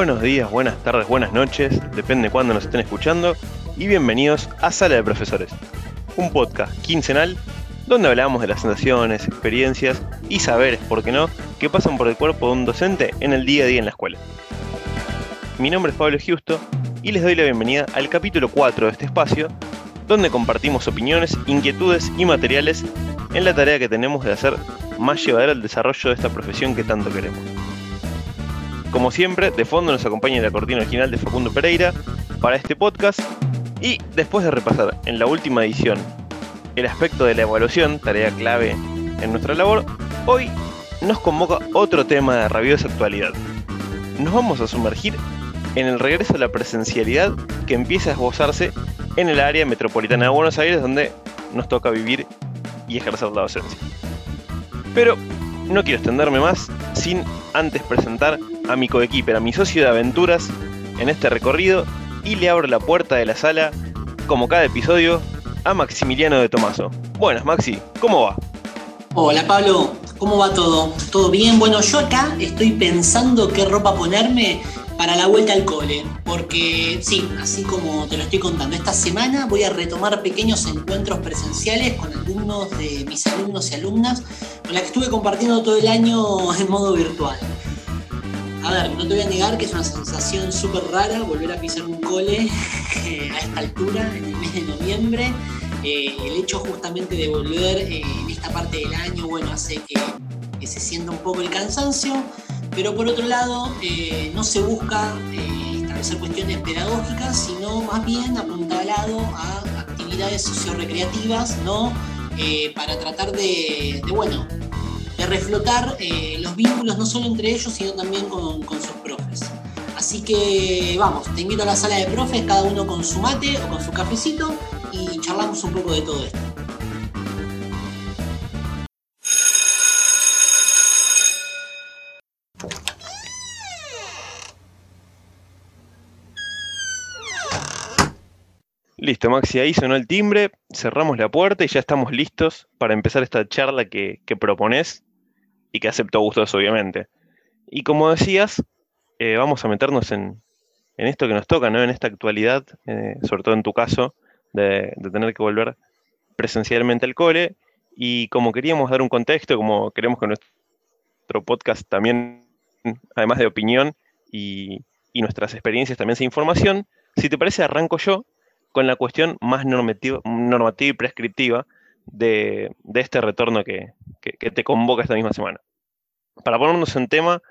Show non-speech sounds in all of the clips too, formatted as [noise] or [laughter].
Buenos días, buenas tardes, buenas noches, depende de cuándo nos estén escuchando, y bienvenidos a Sala de Profesores, un podcast quincenal donde hablamos de las sensaciones, experiencias y saberes, por qué no, que pasan por el cuerpo de un docente en el día a día en la escuela. Mi nombre es Pablo Giusto y les doy la bienvenida al capítulo 4 de este espacio, donde compartimos opiniones, inquietudes y materiales en la tarea que tenemos de hacer más llevadero el desarrollo de esta profesión que tanto queremos. Como siempre, de fondo nos acompaña la cortina original de Facundo Pereira para este podcast y después de repasar en la última edición el aspecto de la evaluación, tarea clave en nuestra labor, hoy nos convoca otro tema de rabiosa actualidad. Nos vamos a sumergir en el regreso a la presencialidad que empieza a esbozarse en el área metropolitana de Buenos Aires donde nos toca vivir y ejercer la docencia. Pero no quiero extenderme más sin antes presentar a mi coequiper, a mi socio de aventuras en este recorrido y le abro la puerta de la sala, como cada episodio, a Maximiliano de Tomaso. Buenas, Maxi, ¿cómo va? Hola Pablo, ¿cómo va todo? ¿Todo bien? Bueno, yo acá estoy pensando qué ropa ponerme para la vuelta al cole, porque sí, así como te lo estoy contando, esta semana voy a retomar pequeños encuentros presenciales con algunos de mis alumnos y alumnas con las que estuve compartiendo todo el año [laughs] en modo virtual. A ver, no te voy a negar que es una sensación súper rara volver a pisar un cole a esta altura, en el mes de noviembre. Eh, el hecho justamente de volver eh, en esta parte del año, bueno, hace que se sienta un poco el cansancio, pero por otro lado, eh, no se busca eh, establecer cuestiones pedagógicas, sino más bien apuntalado a actividades sociorecreativas, ¿no? Eh, para tratar de, bueno, de reflotar los vínculos no solo entre ellos, sino también con sus profes. Así que vamos, te invito a la sala de profes, cada uno con su mate o con su cafecito, y charlamos un poco de todo esto. Listo, Maxi, ahí sonó el timbre, cerramos la puerta y ya estamos listos para empezar esta charla que, que propones y que acepto gustos, obviamente. Y como decías, eh, vamos a meternos en, en, esto que nos toca, ¿no? En esta actualidad, eh, sobre todo en tu caso, de, de, tener que volver presencialmente al cole. Y como queríamos dar un contexto, como queremos que nuestro podcast también, además de opinión y, y nuestras experiencias, también sea información, si te parece, arranco yo con la cuestión más normativa, y prescriptiva de, este retorno que, te convoca esta misma semana. Para ponernos en tema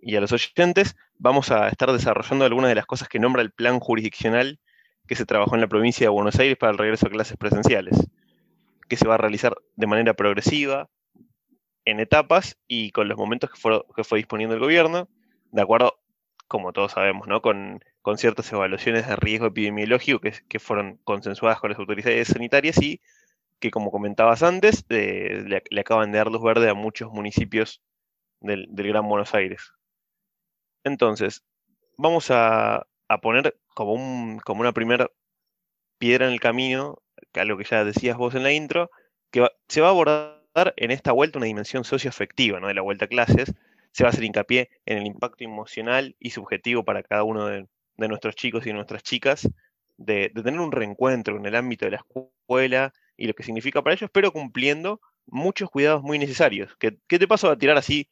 y a los oyentes, vamos a estar desarrollando algunas de las cosas que nombra el plan jurisdiccional que se trabajó en la provincia de Buenos Aires para el regreso a clases presenciales, que se va a realizar de manera progresiva, en etapas y con los momentos que fue, que fue disponiendo el gobierno, de acuerdo, como todos sabemos, ¿no? con con ciertas evaluaciones de riesgo epidemiológico que, fueron consensuadas con las autoridades sanitarias y que, como comentabas antes, eh, le, acaban de dar luz verde a muchos municipios del, Gran Buenos Aires. Entonces, vamos a, poner como, un, como una primera piedra en el camino, algo que ya decías vos en la intro, que se va a abordar en esta vuelta una dimensión socioafectiva ¿no? de la vuelta a clases. Se va a hacer hincapié en el impacto emocional y subjetivo para cada uno de, de nuestros chicos y de nuestras chicas, de, tener un reencuentro en el ámbito de la escuela y lo que significa para ellos, pero cumpliendo muchos cuidados muy necesarios. Que, que te paso a tirar así,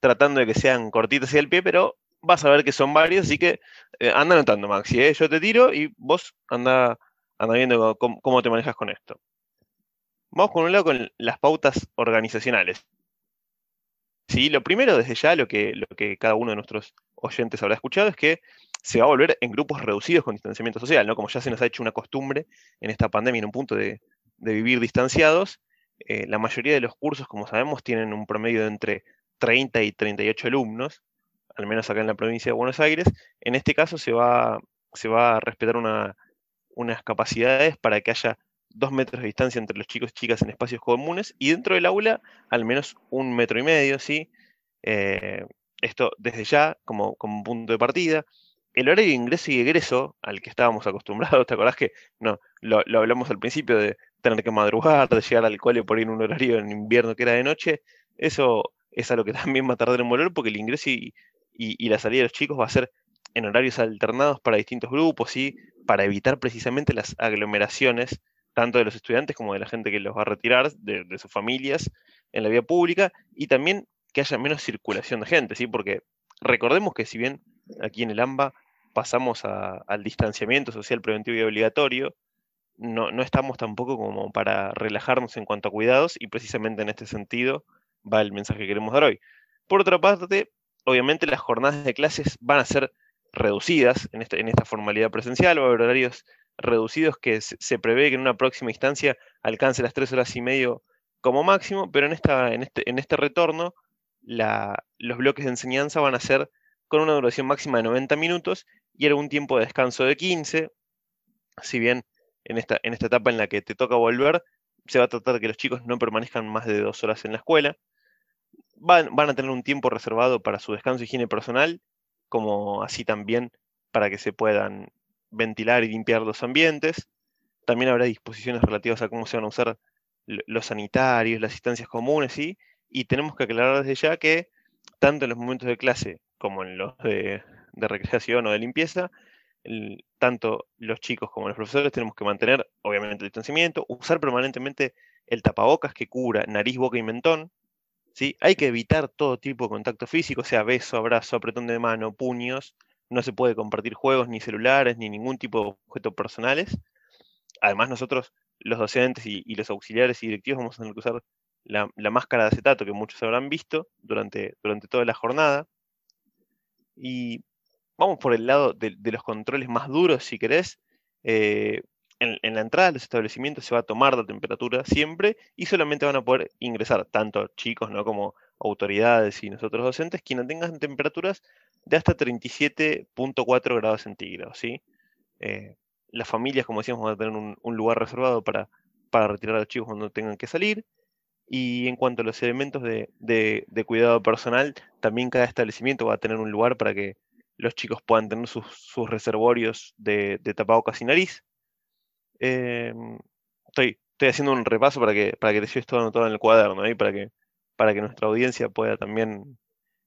tratando de que sean cortitos hacia el pie, pero vas a ver que son varios, así que eh, anda anotando, Maxi, ¿eh? yo te tiro y vos anda, anda viendo cómo, cómo te manejas con esto. Vamos con un lado con las pautas organizacionales. Sí, lo primero desde ya, lo que, lo que cada uno de nuestros oyentes habrá escuchado, es que se va a volver en grupos reducidos con distanciamiento social, ¿no? Como ya se nos ha hecho una costumbre en esta pandemia, en un punto de, vivir distanciados. Eh, la mayoría de los cursos, como sabemos, tienen un promedio de entre 30 y 38 alumnos, al menos acá en la provincia de Buenos Aires. En este caso se va, a respetar una, unas capacidades para que haya dos metros de distancia entre los chicos y chicas en espacios comunes y dentro del aula al menos un metro y medio, ¿sí? Eh, esto desde ya como, como punto de partida. El horario de ingreso y egreso al que estábamos acostumbrados, ¿te acordás que no, lo, lo, hablamos al principio de tener que madrugar, de llegar al cole por ir en un horario en invierno que era de noche? Eso es algo que [laughs] también va a tardar en volver porque el ingreso y, y, y la salida de los chicos va a ser en horarios alternados para distintos grupos, y para evitar precisamente las aglomeraciones, tanto de los estudiantes como de la gente que los va a retirar, de, sus familias, en la vía pública, y también que haya menos circulación de gente, ¿sí? porque recordemos que si bien aquí en el AMBA pasamos al distanciamiento social preventivo y obligatorio, no, no, estamos tampoco como para relajarnos en cuanto a cuidados y precisamente en este sentido va el mensaje que queremos dar hoy. Por otra parte, obviamente las jornadas de clases van a ser reducidas en, este, en esta formalidad presencial, va a haber horarios reducidos que se, prevé que en una próxima instancia alcance las tres horas y medio como máximo, pero en, esta, en, este, en este retorno los bloques de enseñanza van a ser con una duración máxima de 90 minutos y algún tiempo de descanso de 15, si bien en esta, en esta etapa en la que te toca volver, se va a tratar de que los chicos no permanezcan más de dos horas en la escuela. Van, van a tener un tiempo reservado para su descanso y higiene personal, como así también para que se puedan ventilar y limpiar los ambientes. También habrá disposiciones relativas a cómo se van a usar los sanitarios, las instancias comunes, y tenemos que aclarar desde ya que tanto en los momentos de clase como en los de, recreación o de limpieza, tanto los chicos como los profesores tenemos que mantener, obviamente, el distanciamiento, usar permanentemente el tapabocas que cubra nariz, boca y mentón. ¿sí? Hay que evitar todo tipo de contacto físico, sea beso, abrazo, apretón de mano, puños. No se puede compartir juegos, ni celulares, ni ningún tipo de objetos personales. Además, nosotros, los docentes y, los auxiliares y directivos, vamos a tener que usar la, máscara de acetato que muchos habrán visto durante, durante toda la jornada. Y vamos por el lado de, los controles más duros, si querés. Eh, en, la entrada de los establecimientos se va a tomar la temperatura siempre y solamente van a poder ingresar tanto chicos ¿no? como autoridades y nosotros docentes quienes tengan temperaturas de hasta 37.4 grados centígrados. ¿sí? Eh, las familias, como decíamos, van a tener un, lugar reservado para, para, retirar a los chicos cuando tengan que salir. Y en cuanto a los elementos de, de cuidado personal, también cada establecimiento va a tener un lugar para que los chicos puedan tener sus, reservorios de, de, tapabocas y nariz. Em, estoy, estoy haciendo un repaso para que, para que te lleves todo anotado en el cuaderno, y para, que, para que nuestra audiencia pueda también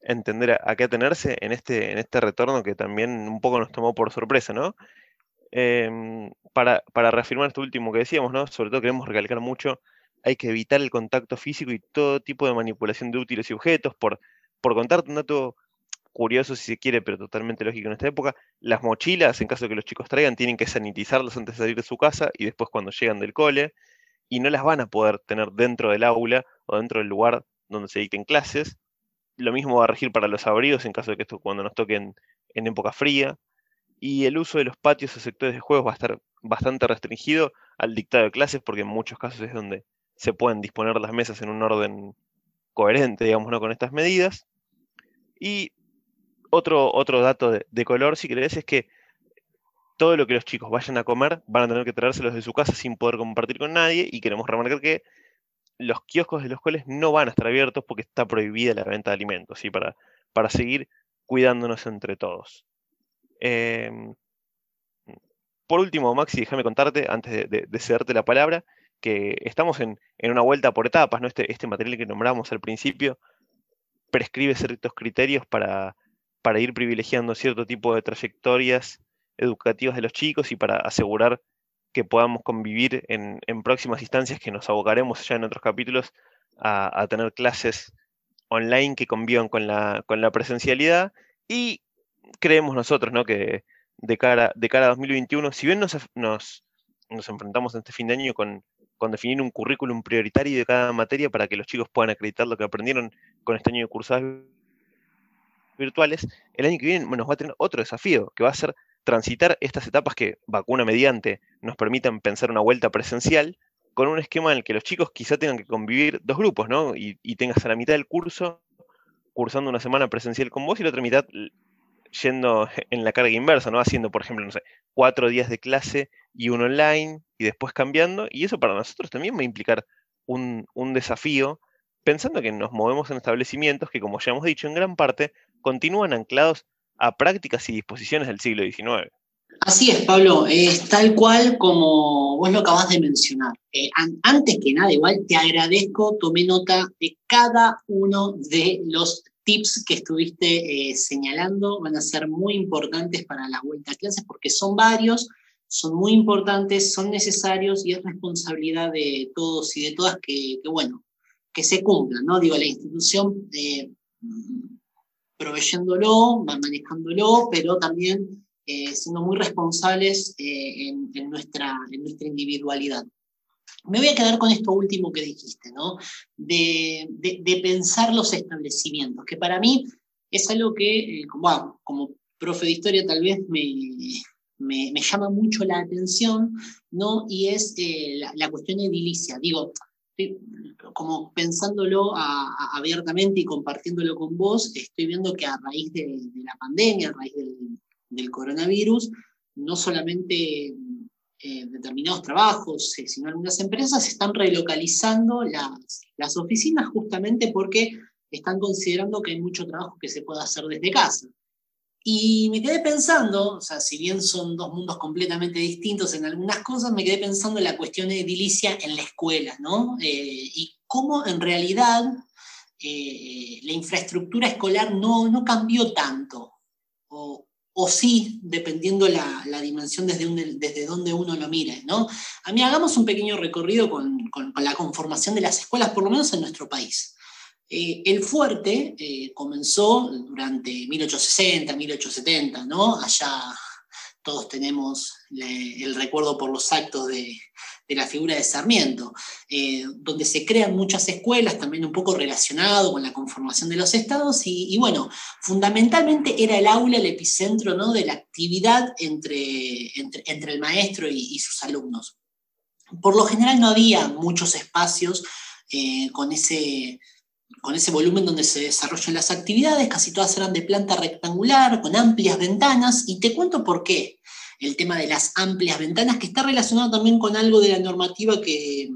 entender a, qué atenerse en este, en este retorno que también un poco nos tomó por sorpresa, ¿no? Em, para, para, reafirmar esto último que decíamos, ¿no? Sobre todo queremos recalcar mucho, hay que evitar el contacto físico y todo tipo de manipulación de útiles y objetos. Por, por contarte un dato curioso si se quiere, pero totalmente lógico en esta época, las mochilas, en caso de que los chicos traigan, tienen que sanitizarlas antes de salir de su casa y después cuando llegan del cole, y no las van a poder tener dentro del aula o dentro del lugar donde se dicten clases. Lo mismo va a regir para los abrigos en caso de que esto cuando nos toquen en época fría. Y el uso de los patios o sectores de juegos va a estar bastante restringido al dictado de clases porque en muchos casos es donde se pueden disponer las mesas en un orden coherente, digamos, ¿no? con estas medidas. Y otro, otro dato de, color, si querés, es que todo lo que los chicos vayan a comer van a tener que traérselos de su casa sin poder compartir con nadie y queremos remarcar que los kioscos de los cuales no van a estar abiertos porque está prohibida la venta de alimentos, ¿sí? para, para seguir cuidándonos entre todos. Em, por último, Maxi, déjame contarte, antes de, de, cederte la palabra, que estamos en, una vuelta por etapas, ¿no? Este, este material que nombramos al principio prescribe ciertos criterios para, para ir privilegiando cierto tipo de trayectorias educativas de los chicos y para asegurar que podamos convivir en, próximas instancias que nos abocaremos ya en otros capítulos a, tener clases online que convivan con la, con la presencialidad y creemos nosotros ¿no? que de cara, de cara a 2021, si bien nos, nos, enfrentamos en este fin de año con, con, definir un currículum prioritario de cada materia para que los chicos puedan acreditar lo que aprendieron con este año de cursadas virtuales, el año que viene nos va a tener otro desafío, que va a ser transitar estas etapas que vacuna mediante nos permitan pensar una vuelta presencial con un esquema en el que los chicos quizá tengan que convivir dos grupos, ¿no? Y, tengas a la mitad del curso cursando una semana presencial con vos y la otra mitad yendo en la carga inversa, ¿no? Haciendo, por ejemplo, no sé, cuatro días de clase y uno online y después cambiando. Y eso para nosotros también va a implicar un, un desafío, pensando que nos movemos en establecimientos que, como ya hemos dicho, en gran parte continúan anclados a prácticas y disposiciones del siglo XIX. Así es, Pablo, es tal cual como vos lo acabas de mencionar. Eh, antes que nada, igual te agradezco, tomé nota de cada uno de los tips que estuviste eh, señalando van a ser muy importantes para la vuelta a clases porque son varios, son muy importantes, son necesarios y es responsabilidad de todos y de todas que, bueno, que se cumplan, ¿no? Digo, la institución eh, proveyéndolo, manejándolo, pero también eh, siendo muy responsables en, nuestra, en nuestra individualidad. Me voy a quedar con esto último que dijiste, ¿no? De, pensar los establecimientos, que para mí es algo que, eh, como, como profe de historia, tal vez me, llama mucho la atención, ¿no? Y es eh, la, cuestión edilicia. Digo, como pensándolo abiertamente y compartiéndolo con vos, estoy viendo que a raíz de, la pandemia, a raíz del, del coronavirus, no solamente eh, determinados trabajos, eh, sino algunas empresas están relocalizando las, las oficinas justamente porque están considerando que hay mucho trabajo que se puede hacer desde casa. Y me quedé pensando, o sea, si bien son dos mundos completamente distintos en algunas cosas, me quedé pensando en la cuestión edilicia en la escuela, ¿no? Eh, y cómo en realidad la infraestructura escolar no, no cambió tanto, o, o sí, dependiendo la, la dimensión desde, desde donde uno lo mire. ¿no? A mí hagamos un pequeño recorrido con, la conformación de las escuelas, por lo menos en nuestro país. Eh, el fuerte eh, comenzó durante 1860, 1870, ¿no? Allá todos tenemos el recuerdo por los actos de, la figura de Sarmiento, eh, donde se crean muchas escuelas, también un poco relacionado con la conformación de los estados, y, bueno, fundamentalmente era el aula el epicentro ¿no? de la actividad entre, entre, el maestro y, sus alumnos. Por lo general no había muchos espacios con ese con ese volumen donde se desarrollan las actividades, casi todas eran de planta rectangular, con amplias ventanas, y te cuento por qué el tema de las amplias ventanas, que está relacionado también con algo de la normativa que,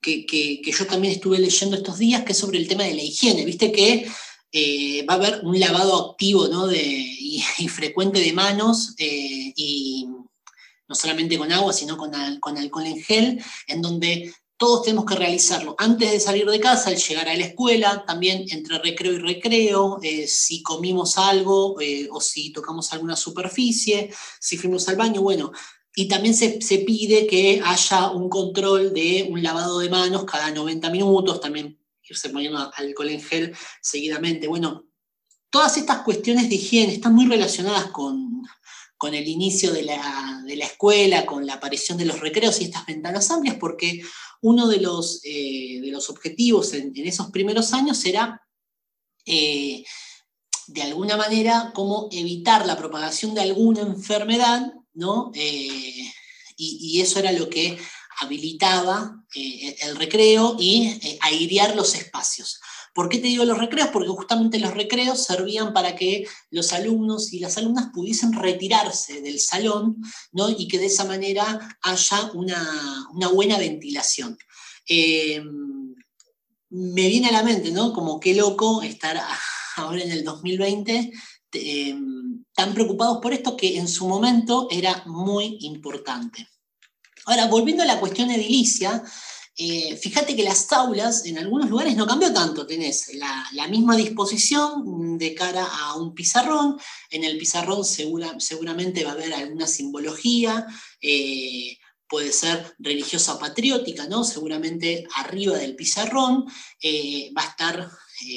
que, yo también estuve leyendo estos días, que es sobre el tema de la higiene. Viste que eh, va a haber un lavado activo de, y, frecuente de manos, eh, y no solamente con agua, sino con, con alcohol en gel, en donde todos tenemos que realizarlo antes de salir de casa, al llegar a la escuela, también entre recreo y recreo, eh, si comimos algo eh, o si tocamos alguna superficie, si fuimos al baño, bueno. Y también se, pide que haya un control de un lavado de manos cada 90 minutos, también irse poniendo alcohol en gel seguidamente. Bueno, todas estas cuestiones de higiene están muy relacionadas con, con el inicio de la, de la, escuela, con la aparición de los recreos y estas ventanas amplias, porque uno de los, eh, de los objetivos en, esos primeros años era, eh, de alguna manera, cómo evitar la propagación de alguna enfermedad, ¿no? Eh, y, eso era lo que habilitaba el recreo y airear los espacios. ¿Por qué te digo los recreos? Porque justamente los recreos servían para que los alumnos y las alumnas pudiesen retirarse del salón ¿no? y que de esa manera haya una, buena ventilación. Eh, me viene a la mente, ¿no? Como qué loco estar ahora en el 2020 eh, tan preocupados por esto que en su momento era muy importante. Ahora, volviendo a la cuestión edilicia, eh, fíjate que las aulas en algunos lugares no cambió tanto, tenés la, misma disposición de cara a un pizarrón, en el pizarrón seguramente va a haber alguna simbología, eh, puede ser religiosa patriótica, ¿no? seguramente arriba del pizarrón eh, va a estar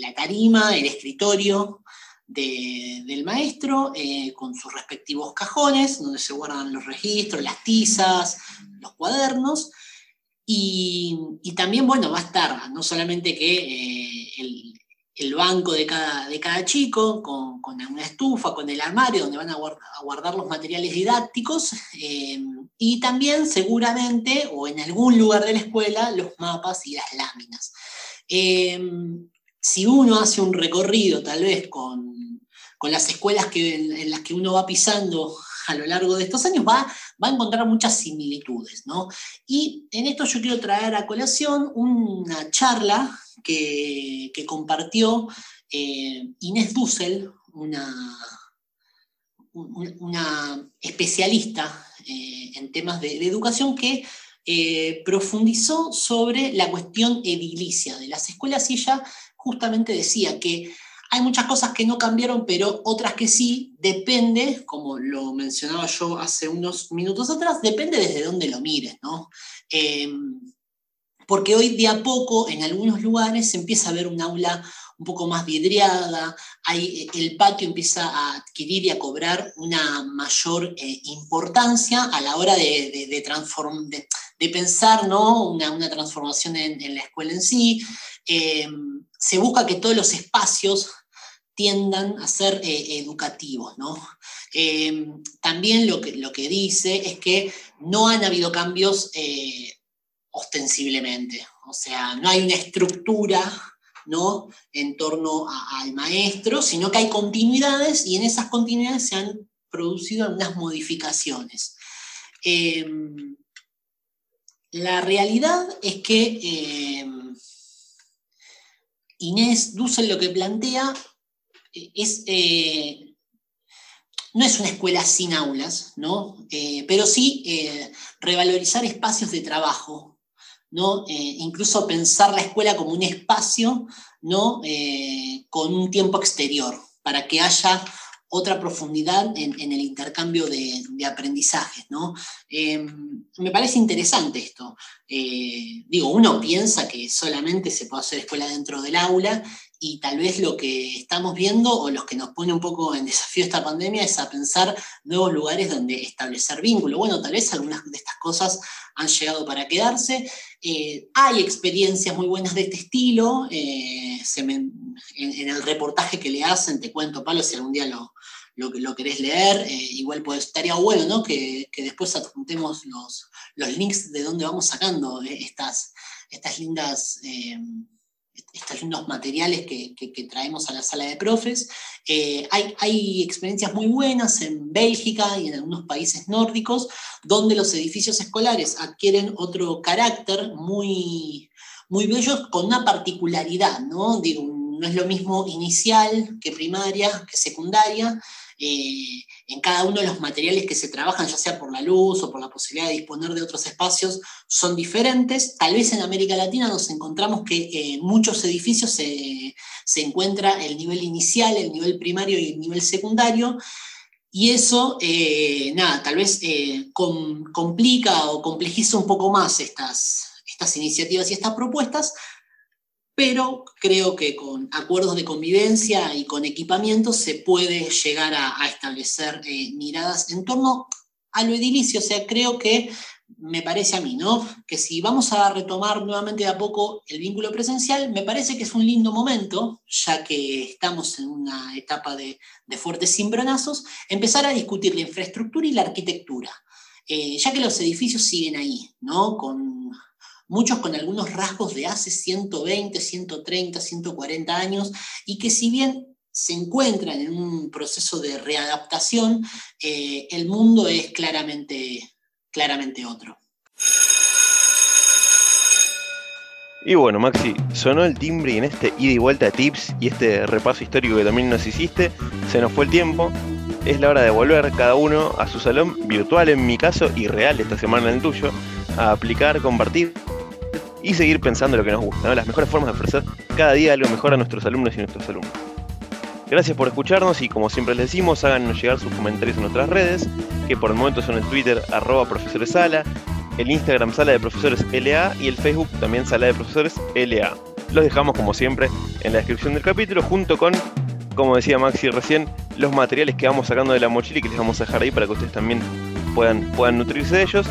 la tarima, el escritorio, del maestro con sus respectivos cajones, donde se guardan los registros, las tizas, los cuadernos, y, también, bueno, va a estar no solamente que eh, el, banco de cada, de cada chico, con, con, una estufa, con el armario donde van a guardar, los materiales didácticos, eh, y también seguramente, o en algún lugar de la escuela, los mapas y las láminas. Eh, si uno hace un recorrido tal vez con, las escuelas que, en las que uno va pisando a lo largo de estos años, va, va a encontrar muchas similitudes. ¿no? Y en esto yo quiero traer a colación una charla que, compartió eh, Inés Dussel, una, una especialista eh, en temas de, educación que eh, profundizó sobre la cuestión edilicia de las escuelas y ella justamente decía que hay muchas cosas que no cambiaron, pero otras que sí, depende, como lo mencionaba yo hace unos minutos atrás, depende desde dónde lo mires, ¿no? Em, porque hoy de a poco en algunos lugares se empieza a ver un aula un poco más vidriada, hay, el patio empieza a adquirir y a cobrar una mayor eh, importancia a la hora de, de, pensar ¿no? una, transformación en, la escuela en sí. Em, se busca que todos los espacios tiendan a ser eh, educativos. ¿no? Em, también lo que, lo que dice es que no han habido cambios eh, ostensiblemente, o sea, no hay una estructura ¿no? en torno al maestro, sino que hay continuidades y en esas continuidades se han producido algunas modificaciones. Em, la realidad es que em, Inés Dussel lo que plantea eh, no es una escuela sin aulas, ¿no? Eh, pero sí revalorizar espacios de trabajo, ¿no? Eh, incluso pensar la escuela como un espacio ¿no? Eh, con un tiempo exterior, para que haya otra profundidad en, el intercambio de, aprendizajes. ¿no? Eh, me parece interesante esto. digo, uno piensa que solamente se puede hacer escuela dentro del aula y tal vez lo que estamos viendo o los que nos pone un poco en desafío esta pandemia es a pensar nuevos lugares donde establecer vínculo. Bueno, tal vez algunas de estas cosas han llegado para quedarse. Eh, hay experiencias muy buenas de este estilo. Eh, en, el reportaje que le hacen, te cuento, Pablo, si algún día lo, lo, querés leer, eh, igual pues, estaría bueno ¿no? que, después adjuntemos los, los links de dónde vamos sacando estas, estas lindas estos lindos materiales que, traemos a la sala de profes. Eh, hay, experiencias muy buenas en Bélgica y en algunos países nórdicos, donde los edificios escolares adquieren otro carácter muy, muy bello, con una particularidad, ¿no? no es lo mismo inicial que primaria, que secundaria. Eh, en cada uno de los materiales que se trabajan, ya sea por la luz o por la posibilidad de disponer de otros espacios, son diferentes. Tal vez en América Latina nos encontramos que en muchos edificios se, encuentra el nivel inicial, el nivel primario y el nivel secundario. Y eso, eh, nada, tal vez eh, complica o complejiza un poco más estas, estas iniciativas y estas propuestas, pero creo que con acuerdos de convivencia y con equipamiento se puede llegar a, establecer eh, miradas en torno a lo edilicio. O sea, creo que me parece a mí, ¿no? Que si vamos a retomar nuevamente de a poco el vínculo presencial, me parece que es un lindo momento, ya que estamos en una etapa de, fuertes cimbronazos, empezar a discutir la infraestructura y la arquitectura. Eh, ya que los edificios siguen ahí, ¿no? Con muchos con algunos rasgos de hace 120, 130, 140 años, y que si bien se encuentran en un proceso de readaptación, eh, el mundo es claramente, claramente otro. Y bueno, Maxi, sonó el timbre y en este ida y vuelta tips y este repaso histórico que también nos hiciste, se nos fue el tiempo. Es la hora de volver cada uno a su salón virtual en mi caso y real esta semana en el tuyo, a aplicar, compartir y seguir pensando lo que nos gusta, las mejores formas de ofrecer cada día algo mejor a nuestros alumnos y nuestros alumnos. Gracias por escucharnos y como siempre les decimos, háganos llegar sus comentarios en nuestras redes, que por el momento son el Twitter arroba profesores el Instagram sala de profesores LA y el Facebook también sala de profesores LA. Los dejamos como siempre en la descripción del capítulo junto con, como decía Maxi recién, los materiales que vamos sacando de la mochila y que les vamos a dejar ahí para que ustedes también puedan, puedan nutrirse de ellos.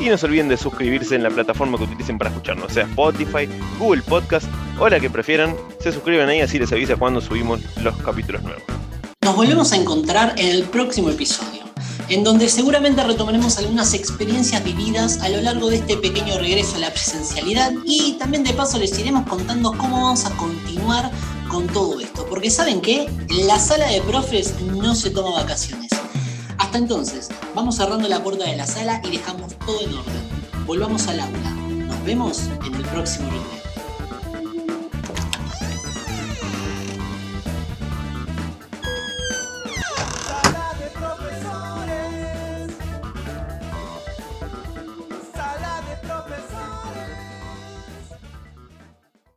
Y no se olviden de suscribirse en la plataforma que utilicen para escucharnos, sea Spotify, Google Podcast o la que prefieran. Se suscriben ahí así les avisa cuando subimos los capítulos nuevos. Nos volvemos a encontrar en el próximo episodio, en donde seguramente retomaremos algunas experiencias vividas a lo largo de este pequeño regreso a la presencialidad y también de paso les iremos contando cómo vamos a continuar con todo esto. Porque saben que la sala de profes no se toma vacaciones. Entonces, vamos cerrando la puerta de la sala y dejamos todo en orden. Volvamos al aula. Nos vemos en el próximo video.